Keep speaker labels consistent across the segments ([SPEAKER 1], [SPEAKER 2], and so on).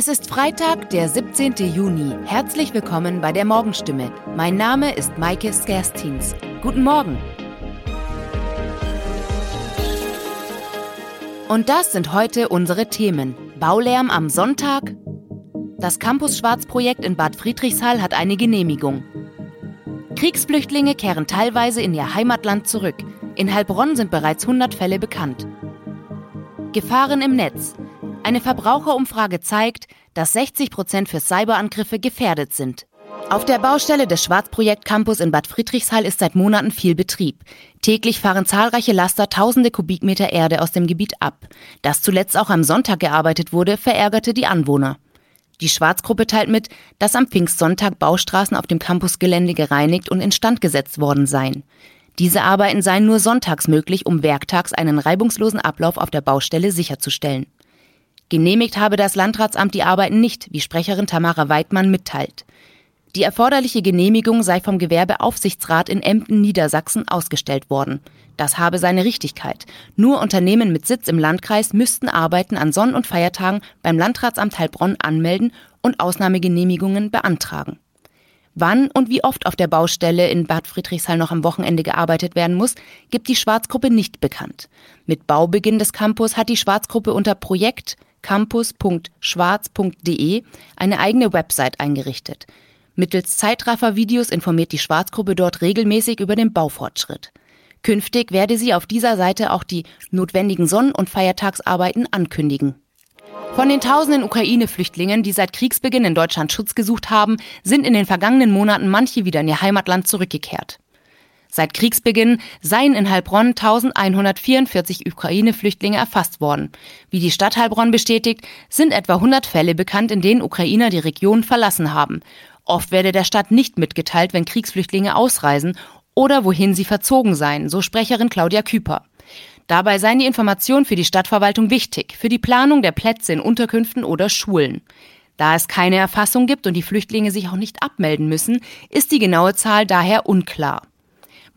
[SPEAKER 1] Es ist Freitag, der 17. Juni. Herzlich willkommen bei der Morgenstimme. Mein Name ist Maike Skerstins. Guten Morgen. Und das sind heute unsere Themen. Baulärm am Sonntag. Das Campus Schwarz Projekt in Bad Friedrichshall hat eine Genehmigung. Kriegsflüchtlinge kehren teilweise in ihr Heimatland zurück. In Heilbronn sind bereits 100 Fälle bekannt. Gefahren im Netz. Eine Verbraucherumfrage zeigt, dass 60 Prozent für Cyberangriffe gefährdet sind. Auf der Baustelle des Schwarzprojekt Campus in Bad Friedrichshall ist seit Monaten viel Betrieb. Täglich fahren zahlreiche Laster tausende Kubikmeter Erde aus dem Gebiet ab. Dass zuletzt auch am Sonntag gearbeitet wurde, verärgerte die Anwohner. Die Schwarzgruppe teilt mit, dass am Pfingstsonntag Baustraßen auf dem Campusgelände gereinigt und instand gesetzt worden seien. Diese Arbeiten seien nur sonntags möglich, um werktags einen reibungslosen Ablauf auf der Baustelle sicherzustellen. Genehmigt habe das Landratsamt die Arbeiten nicht, wie Sprecherin Tamara Weidmann mitteilt. Die erforderliche Genehmigung sei vom Gewerbeaufsichtsrat in Emden, Niedersachsen ausgestellt worden. Das habe seine Richtigkeit. Nur Unternehmen mit Sitz im Landkreis müssten Arbeiten an Sonn- und Feiertagen beim Landratsamt Heilbronn anmelden und Ausnahmegenehmigungen beantragen. Wann und wie oft auf der Baustelle in Bad Friedrichshall noch am Wochenende gearbeitet werden muss, gibt die Schwarzgruppe nicht bekannt. Mit Baubeginn des Campus hat die Schwarzgruppe unter Projekt campus.schwarz.de eine eigene Website eingerichtet. Mittels Zeitraffer-Videos informiert die Schwarzgruppe dort regelmäßig über den Baufortschritt. Künftig werde sie auf dieser Seite auch die notwendigen Sonn- und Feiertagsarbeiten ankündigen. Von den tausenden Ukraine-Flüchtlingen, die seit Kriegsbeginn in Deutschland Schutz gesucht haben, sind in den vergangenen Monaten manche wieder in ihr Heimatland zurückgekehrt. Seit Kriegsbeginn seien in Heilbronn 1144 Ukraine-Flüchtlinge erfasst worden. Wie die Stadt Heilbronn bestätigt, sind etwa 100 Fälle bekannt, in denen Ukrainer die Region verlassen haben. Oft werde der Stadt nicht mitgeteilt, wenn Kriegsflüchtlinge ausreisen oder wohin sie verzogen seien, so Sprecherin Claudia Küper. Dabei seien die Informationen für die Stadtverwaltung wichtig, für die Planung der Plätze in Unterkünften oder Schulen. Da es keine Erfassung gibt und die Flüchtlinge sich auch nicht abmelden müssen, ist die genaue Zahl daher unklar.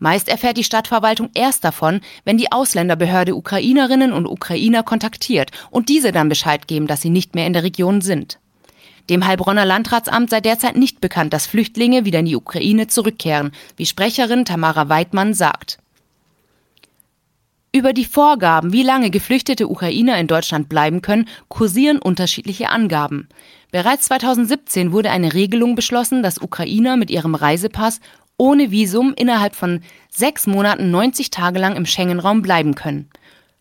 [SPEAKER 1] Meist erfährt die Stadtverwaltung erst davon, wenn die Ausländerbehörde Ukrainerinnen und Ukrainer kontaktiert und diese dann Bescheid geben, dass sie nicht mehr in der Region sind. Dem Heilbronner Landratsamt sei derzeit nicht bekannt, dass Flüchtlinge wieder in die Ukraine zurückkehren, wie Sprecherin Tamara Weidmann sagt. Über die Vorgaben, wie lange geflüchtete Ukrainer in Deutschland bleiben können, kursieren unterschiedliche Angaben. Bereits 2017 wurde eine Regelung beschlossen, dass Ukrainer mit ihrem Reisepass ohne Visum innerhalb von sechs Monaten 90 Tage lang im Schengen-Raum bleiben können.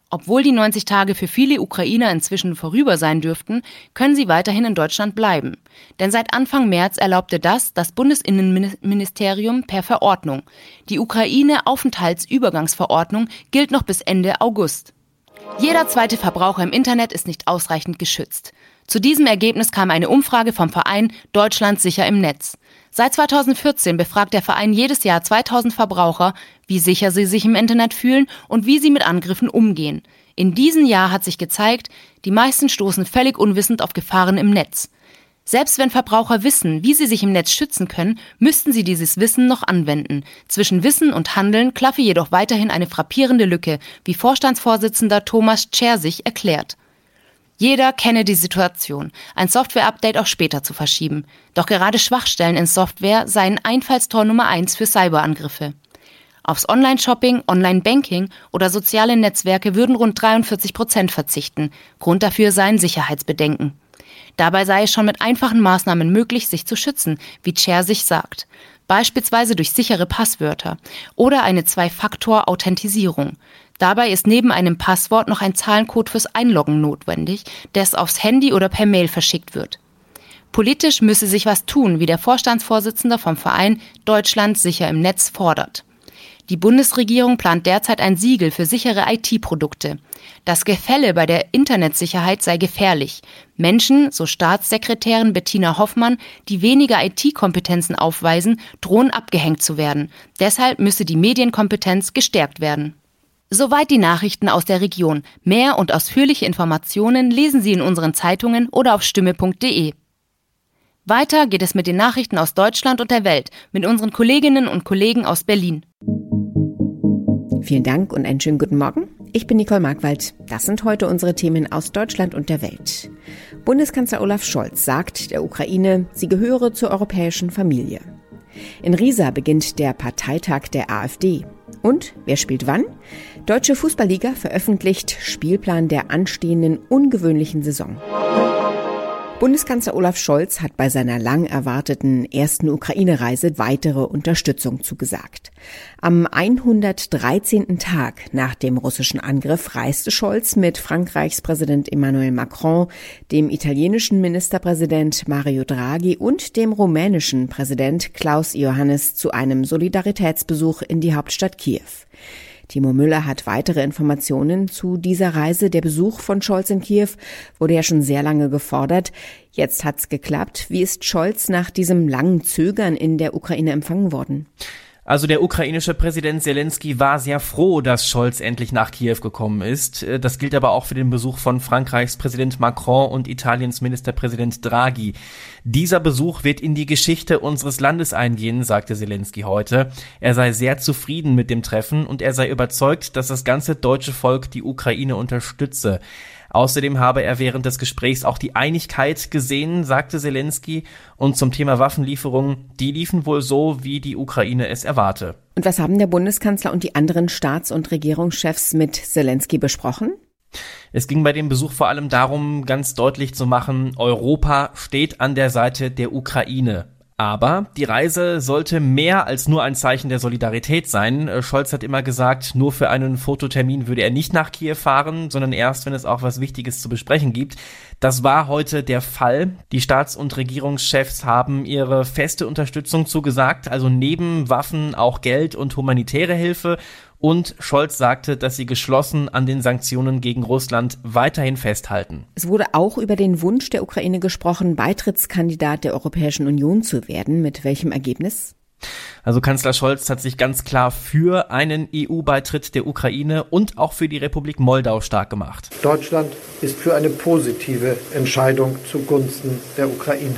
[SPEAKER 1] Obwohl die 90 Tage für viele Ukrainer inzwischen vorüber sein dürften, können sie weiterhin in Deutschland bleiben. Denn seit Anfang März erlaubte das das Bundesinnenministerium per Verordnung. Die Ukraine-Aufenthaltsübergangsverordnung gilt noch bis Ende August. Jeder zweite Verbraucher im Internet ist nicht ausreichend geschützt. Zu diesem Ergebnis kam eine Umfrage vom Verein Deutschland sicher im Netz. Seit 2014 befragt der Verein jedes Jahr 2000 Verbraucher, wie sicher sie sich im Internet fühlen und wie sie mit Angriffen umgehen. In diesem Jahr hat sich gezeigt, die meisten stoßen völlig unwissend auf Gefahren im Netz. Selbst wenn Verbraucher wissen, wie sie sich im Netz schützen können, müssten sie dieses Wissen noch anwenden. Zwischen Wissen und Handeln klaffe jedoch weiterhin eine frappierende Lücke, wie Vorstandsvorsitzender Thomas Czersich erklärt. Jeder kenne die Situation, ein Software-Update auch später zu verschieben. Doch gerade Schwachstellen in Software seien Einfallstor Nummer eins für Cyberangriffe. Aufs Online-Shopping, Online-Banking oder soziale Netzwerke würden rund 43 Prozent verzichten. Grund dafür seien Sicherheitsbedenken. Dabei sei es schon mit einfachen Maßnahmen möglich, sich zu schützen, wie Chair sich sagt. Beispielsweise durch sichere Passwörter oder eine Zwei-Faktor-Authentisierung. Dabei ist neben einem Passwort noch ein Zahlencode fürs Einloggen notwendig, das aufs Handy oder per Mail verschickt wird. Politisch müsse sich was tun, wie der Vorstandsvorsitzende vom Verein Deutschland sicher im Netz fordert. Die Bundesregierung plant derzeit ein Siegel für sichere IT-Produkte. Das Gefälle bei der Internetsicherheit sei gefährlich. Menschen, so Staatssekretärin Bettina Hoffmann, die weniger IT-Kompetenzen aufweisen, drohen abgehängt zu werden. Deshalb müsse die Medienkompetenz gestärkt werden. Soweit die Nachrichten aus der Region. Mehr und ausführliche Informationen lesen Sie in unseren Zeitungen oder auf stimme.de. Weiter geht es mit den Nachrichten aus Deutschland und der Welt mit unseren Kolleginnen und Kollegen aus Berlin.
[SPEAKER 2] Vielen Dank und einen schönen guten Morgen. Ich bin Nicole Markwald. Das sind heute unsere Themen aus Deutschland und der Welt. Bundeskanzler Olaf Scholz sagt der Ukraine, sie gehöre zur europäischen Familie. In Riesa beginnt der Parteitag der AfD. Und wer spielt wann? Deutsche Fußballliga veröffentlicht Spielplan der anstehenden ungewöhnlichen Saison. Bundeskanzler Olaf Scholz hat bei seiner lang erwarteten ersten Ukraine-Reise weitere Unterstützung zugesagt. Am 113. Tag nach dem russischen Angriff reiste Scholz mit Frankreichs Präsident Emmanuel Macron, dem italienischen Ministerpräsident Mario Draghi und dem rumänischen Präsident Klaus Iohannis zu einem Solidaritätsbesuch in die Hauptstadt Kiew. Timo Müller hat weitere Informationen zu dieser Reise. Der Besuch von Scholz in Kiew wurde ja schon sehr lange gefordert. Jetzt hat's geklappt. Wie ist Scholz nach diesem langen Zögern in der Ukraine empfangen worden?
[SPEAKER 3] Also der ukrainische Präsident Zelensky war sehr froh, dass Scholz endlich nach Kiew gekommen ist. Das gilt aber auch für den Besuch von Frankreichs Präsident Macron und Italiens Ministerpräsident Draghi. Dieser Besuch wird in die Geschichte unseres Landes eingehen, sagte Zelensky heute. Er sei sehr zufrieden mit dem Treffen und er sei überzeugt, dass das ganze deutsche Volk die Ukraine unterstütze. Außerdem habe er während des Gesprächs auch die Einigkeit gesehen, sagte Zelensky. Und zum Thema Waffenlieferungen, die liefen wohl so, wie die Ukraine es erwarte.
[SPEAKER 2] Und was haben der Bundeskanzler und die anderen Staats- und Regierungschefs mit Zelensky besprochen?
[SPEAKER 3] Es ging bei dem Besuch vor allem darum, ganz deutlich zu machen, Europa steht an der Seite der Ukraine. Aber die Reise sollte mehr als nur ein Zeichen der Solidarität sein. Äh, Scholz hat immer gesagt, nur für einen Fototermin würde er nicht nach Kiew fahren, sondern erst, wenn es auch was Wichtiges zu besprechen gibt. Das war heute der Fall. Die Staats- und Regierungschefs haben ihre feste Unterstützung zugesagt, also neben Waffen auch Geld und humanitäre Hilfe und Scholz sagte, dass sie geschlossen an den Sanktionen gegen Russland weiterhin festhalten.
[SPEAKER 2] Es wurde auch über den Wunsch der Ukraine gesprochen, Beitrittskandidat der Europäischen Union zu werden. Mit welchem Ergebnis?
[SPEAKER 3] Also Kanzler Scholz hat sich ganz klar für einen EU-Beitritt der Ukraine und auch für die Republik Moldau stark gemacht.
[SPEAKER 4] Deutschland ist für eine positive Entscheidung zugunsten der Ukraine.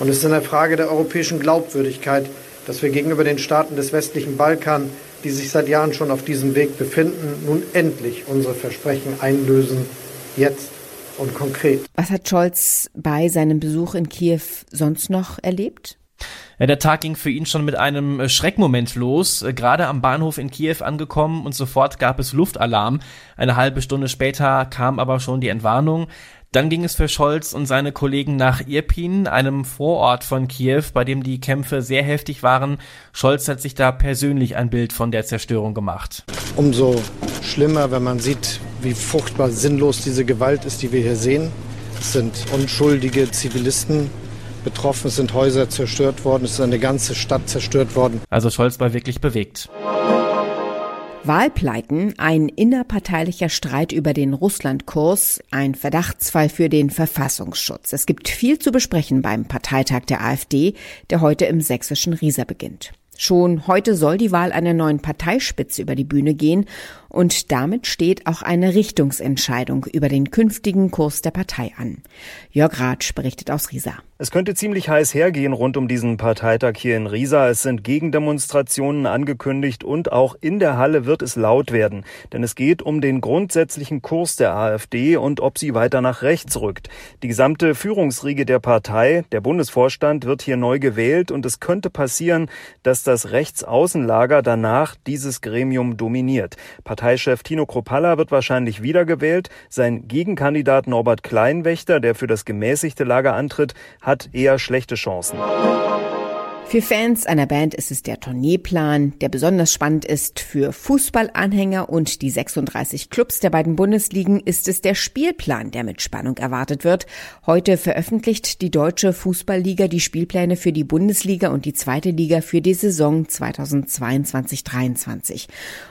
[SPEAKER 4] Und es ist eine Frage der europäischen Glaubwürdigkeit, dass wir gegenüber den Staaten des westlichen Balkan die sich seit Jahren schon auf diesem Weg befinden, nun endlich unsere Versprechen einlösen, jetzt und konkret.
[SPEAKER 2] Was hat Scholz bei seinem Besuch in Kiew sonst noch erlebt?
[SPEAKER 3] Ja, der Tag ging für ihn schon mit einem äh, Schreckmoment los. Äh, gerade am Bahnhof in Kiew angekommen und sofort gab es Luftalarm. Eine halbe Stunde später kam aber schon die Entwarnung. Dann ging es für Scholz und seine Kollegen nach Irpin, einem Vorort von Kiew, bei dem die Kämpfe sehr heftig waren. Scholz hat sich da persönlich ein Bild von der Zerstörung gemacht.
[SPEAKER 4] Umso schlimmer, wenn man sieht, wie furchtbar sinnlos diese Gewalt ist, die wir hier sehen. Es sind unschuldige Zivilisten betroffen, es sind Häuser zerstört worden, es ist eine ganze Stadt zerstört worden.
[SPEAKER 3] Also Scholz war wirklich bewegt.
[SPEAKER 2] Wahlpleiten, ein innerparteilicher Streit über den Russlandkurs, ein Verdachtsfall für den Verfassungsschutz. Es gibt viel zu besprechen beim Parteitag der AfD, der heute im sächsischen Riesa beginnt. Schon heute soll die Wahl einer neuen Parteispitze über die Bühne gehen und damit steht auch eine Richtungsentscheidung über den künftigen Kurs der Partei an. Jörg Ratsch berichtet aus Riesa.
[SPEAKER 5] Es könnte ziemlich heiß hergehen rund um diesen Parteitag hier in Riesa. Es sind Gegendemonstrationen angekündigt und auch in der Halle wird es laut werden. Denn es geht um den grundsätzlichen Kurs der AfD und ob sie weiter nach rechts rückt. Die gesamte Führungsriege der Partei, der Bundesvorstand, wird hier neu gewählt und es könnte passieren, dass das Rechtsaußenlager danach dieses Gremium dominiert. Parteichef Tino Kropalla wird wahrscheinlich wiedergewählt. Sein Gegenkandidat Norbert Kleinwächter, der für das gemäßigte Lager antritt, hat eher schlechte Chancen.
[SPEAKER 2] Für Fans einer Band ist es der Tourneeplan, der besonders spannend ist. Für Fußballanhänger und die 36 Clubs der beiden Bundesligen ist es der Spielplan, der mit Spannung erwartet wird. Heute veröffentlicht die Deutsche Fußballliga die Spielpläne für die Bundesliga und die zweite Liga für die Saison 2022-23.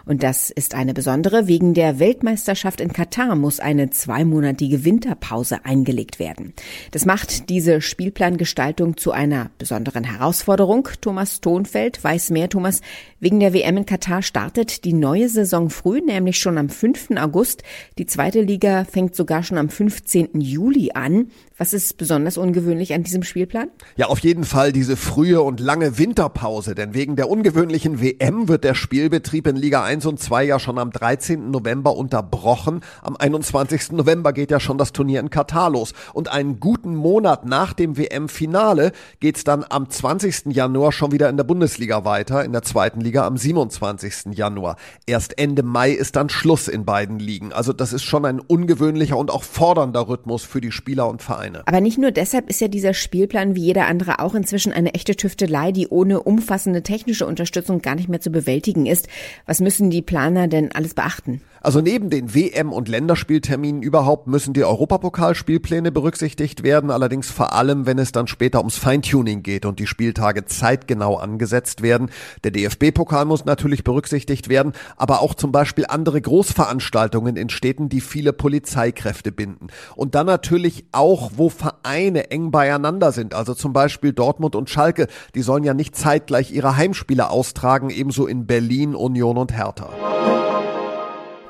[SPEAKER 2] Und das ist eine besondere. Wegen der Weltmeisterschaft in Katar muss eine zweimonatige Winterpause eingelegt werden. Das macht diese Spielplangestaltung zu einer besonderen Herausforderung Änderung. Thomas Thonfeld weiß mehr. Thomas, wegen der WM in Katar startet die neue Saison früh, nämlich schon am 5. August. Die zweite Liga fängt sogar schon am 15. Juli an. Was ist besonders ungewöhnlich an diesem Spielplan?
[SPEAKER 6] Ja, auf jeden Fall diese frühe und lange Winterpause, denn wegen der ungewöhnlichen WM wird der Spielbetrieb in Liga 1 und 2 ja schon am 13. November unterbrochen. Am 21. November geht ja schon das Turnier in Katar los und einen guten Monat nach dem WM-Finale geht's dann am 20. Januar schon wieder in der Bundesliga weiter, in der zweiten Liga am 27. Januar. Erst Ende Mai ist dann Schluss in beiden Ligen. Also das ist schon ein ungewöhnlicher und auch fordernder Rhythmus für die Spieler und Vereine.
[SPEAKER 2] Aber nicht nur deshalb ist ja dieser Spielplan wie jeder andere auch inzwischen eine echte Tüftelei, die ohne umfassende technische Unterstützung gar nicht mehr zu bewältigen ist. Was müssen die Planer denn alles beachten?
[SPEAKER 6] Also neben den WM- und Länderspielterminen überhaupt müssen die Europapokalspielpläne berücksichtigt werden, allerdings vor allem, wenn es dann später ums Feintuning geht und die Spieltage zeitgenau angesetzt werden. Der DFB-Pokal muss natürlich berücksichtigt werden, aber auch zum Beispiel andere Großveranstaltungen in Städten, die viele Polizeikräfte binden. Und dann natürlich auch, wo Vereine eng beieinander sind, also zum Beispiel Dortmund und Schalke, die sollen ja nicht zeitgleich ihre Heimspiele austragen, ebenso in Berlin, Union und Hertha.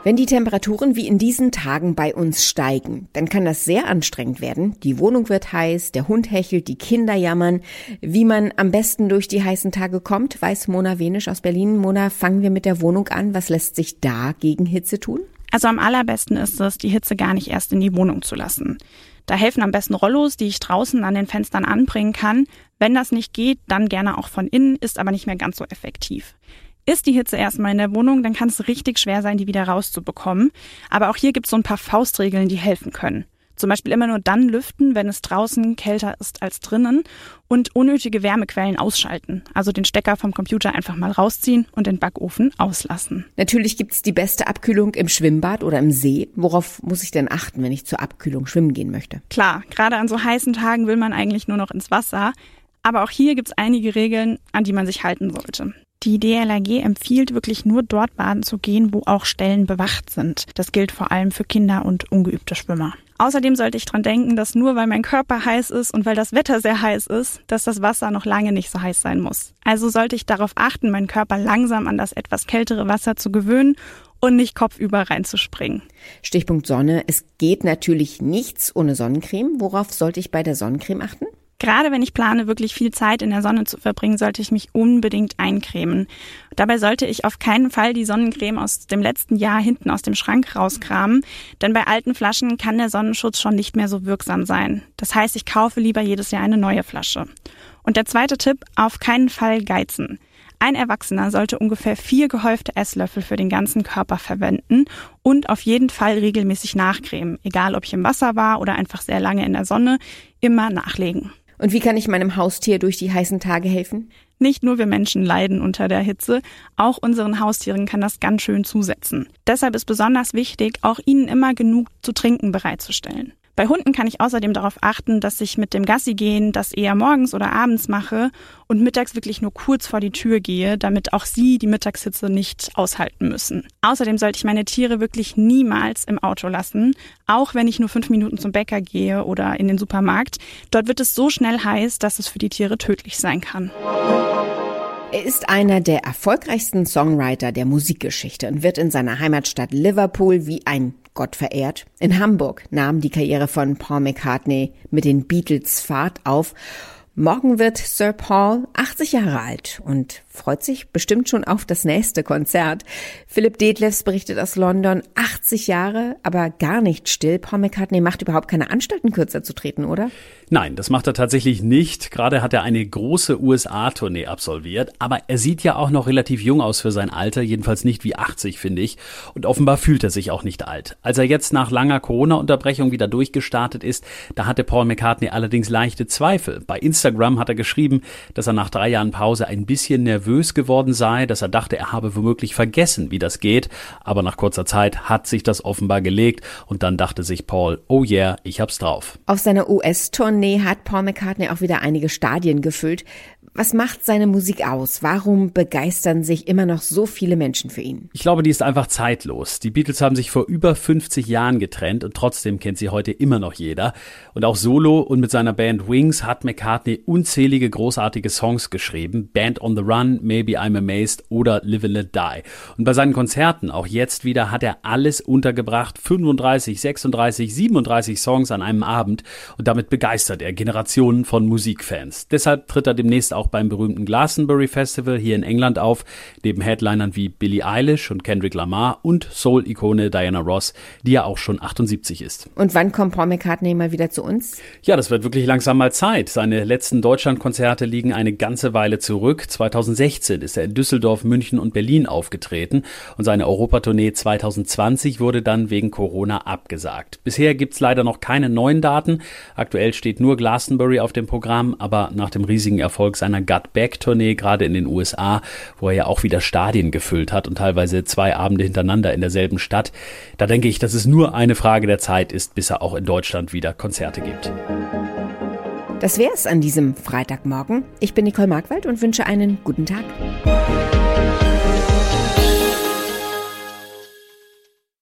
[SPEAKER 2] Wenn die Temperaturen wie in diesen Tagen bei uns steigen, dann kann das sehr anstrengend werden. Die Wohnung wird heiß, der Hund hechelt, die Kinder jammern. Wie man am besten durch die heißen Tage kommt, weiß Mona Wenisch aus Berlin. Mona, fangen wir mit der Wohnung an. Was lässt sich da gegen Hitze tun?
[SPEAKER 7] Also am allerbesten ist es, die Hitze gar nicht erst in die Wohnung zu lassen. Da helfen am besten Rollos, die ich draußen an den Fenstern anbringen kann. Wenn das nicht geht, dann gerne auch von innen, ist aber nicht mehr ganz so effektiv. Ist die Hitze erstmal in der Wohnung, dann kann es richtig schwer sein, die wieder rauszubekommen. Aber auch hier gibt es so ein paar Faustregeln, die helfen können. Zum Beispiel immer nur dann lüften, wenn es draußen kälter ist als drinnen und unnötige Wärmequellen ausschalten. Also den Stecker vom Computer einfach mal rausziehen und den Backofen auslassen.
[SPEAKER 2] Natürlich gibt es die beste Abkühlung im Schwimmbad oder im See. Worauf muss ich denn achten, wenn ich zur Abkühlung schwimmen gehen möchte?
[SPEAKER 7] Klar, gerade an so heißen Tagen will man eigentlich nur noch ins Wasser. Aber auch hier gibt es einige Regeln, an die man sich halten sollte. Die DLRG empfiehlt wirklich nur dort baden zu gehen, wo auch Stellen bewacht sind. Das gilt vor allem für Kinder und ungeübte Schwimmer. Außerdem sollte ich dran denken, dass nur weil mein Körper heiß ist und weil das Wetter sehr heiß ist, dass das Wasser noch lange nicht so heiß sein muss. Also sollte ich darauf achten, meinen Körper langsam an das etwas kältere Wasser zu gewöhnen und nicht kopfüber reinzuspringen.
[SPEAKER 2] Stichpunkt Sonne. Es geht natürlich nichts ohne Sonnencreme. Worauf sollte ich bei der Sonnencreme achten?
[SPEAKER 7] Gerade wenn ich plane, wirklich viel Zeit in der Sonne zu verbringen, sollte ich mich unbedingt eincremen. Dabei sollte ich auf keinen Fall die Sonnencreme aus dem letzten Jahr hinten aus dem Schrank rauskramen, denn bei alten Flaschen kann der Sonnenschutz schon nicht mehr so wirksam sein. Das heißt, ich kaufe lieber jedes Jahr eine neue Flasche. Und der zweite Tipp, auf keinen Fall geizen. Ein Erwachsener sollte ungefähr vier gehäufte Esslöffel für den ganzen Körper verwenden und auf jeden Fall regelmäßig nachcremen, egal ob ich im Wasser war oder einfach sehr lange in der Sonne, immer nachlegen.
[SPEAKER 2] Und wie kann ich meinem Haustier durch die heißen Tage helfen?
[SPEAKER 7] Nicht nur wir Menschen leiden unter der Hitze, auch unseren Haustieren kann das ganz schön zusetzen. Deshalb ist besonders wichtig, auch ihnen immer genug zu trinken bereitzustellen. Bei Hunden kann ich außerdem darauf achten, dass ich mit dem Gassi gehen das eher morgens oder abends mache und mittags wirklich nur kurz vor die Tür gehe, damit auch sie die Mittagshitze nicht aushalten müssen. Außerdem sollte ich meine Tiere wirklich niemals im Auto lassen, auch wenn ich nur fünf Minuten zum Bäcker gehe oder in den Supermarkt. Dort wird es so schnell heiß, dass es für die Tiere tödlich sein kann.
[SPEAKER 2] Er ist einer der erfolgreichsten Songwriter der Musikgeschichte und wird in seiner Heimatstadt Liverpool wie ein Gott verehrt. In Hamburg nahm die Karriere von Paul McCartney mit den Beatles Fahrt auf. Morgen wird Sir Paul 80 Jahre alt und freut sich bestimmt schon auf das nächste Konzert. Philipp Detlefs berichtet aus London, 80 Jahre, aber gar nicht still. Paul McCartney macht überhaupt keine Anstalten, kürzer zu treten, oder?
[SPEAKER 8] Nein, das macht er tatsächlich nicht. Gerade hat er eine große USA-Tournee absolviert, aber er sieht ja auch noch relativ jung aus für sein Alter, jedenfalls nicht wie 80, finde ich. Und offenbar fühlt er sich auch nicht alt. Als er jetzt nach langer Corona-Unterbrechung wieder durchgestartet ist, da hatte Paul McCartney allerdings leichte Zweifel. Bei Instagram hat er geschrieben, dass er nach drei Jahren Pause ein bisschen nervös geworden sei, dass er dachte, er habe womöglich vergessen, wie das geht. Aber nach kurzer Zeit hat sich das offenbar gelegt und dann dachte sich Paul, oh yeah, ich hab's drauf.
[SPEAKER 2] Auf seiner US-Tournee hat Paul McCartney auch wieder einige Stadien gefüllt. Was macht seine Musik aus? Warum begeistern sich immer noch so viele Menschen für ihn?
[SPEAKER 8] Ich glaube, die ist einfach zeitlos. Die Beatles haben sich vor über 50 Jahren getrennt und trotzdem kennt sie heute immer noch jeder. Und auch solo und mit seiner Band Wings hat McCartney unzählige großartige Songs geschrieben. Band on the Run, Maybe I'm Amazed oder Live and Let Die. Und bei seinen Konzerten, auch jetzt wieder, hat er alles untergebracht. 35, 36, 37 Songs an einem Abend. Und damit begeistert er Generationen von Musikfans. Deshalb tritt er demnächst auch auch beim berühmten Glastonbury Festival hier in England auf, neben Headlinern wie Billie Eilish und Kendrick Lamar und Soul-Ikone Diana Ross, die ja auch schon 78 ist.
[SPEAKER 2] Und wann kommt Paul McCartney mal wieder zu uns?
[SPEAKER 8] Ja, das wird wirklich langsam mal Zeit. Seine letzten Deutschlandkonzerte liegen eine ganze Weile zurück. 2016 ist er in Düsseldorf, München und Berlin aufgetreten und seine Europatournee 2020 wurde dann wegen Corona abgesagt. Bisher gibt es leider noch keine neuen Daten. Aktuell steht nur Glastonbury auf dem Programm, aber nach dem riesigen Erfolg seiner seiner Gut Back Tournee, gerade in den USA, wo er ja auch wieder Stadien gefüllt hat und teilweise zwei Abende hintereinander in derselben Stadt. Da denke ich, dass es nur eine Frage der Zeit ist, bis er auch in Deutschland wieder Konzerte gibt.
[SPEAKER 2] Das wäre es an diesem Freitagmorgen. Ich bin Nicole Markwald und wünsche einen guten Tag.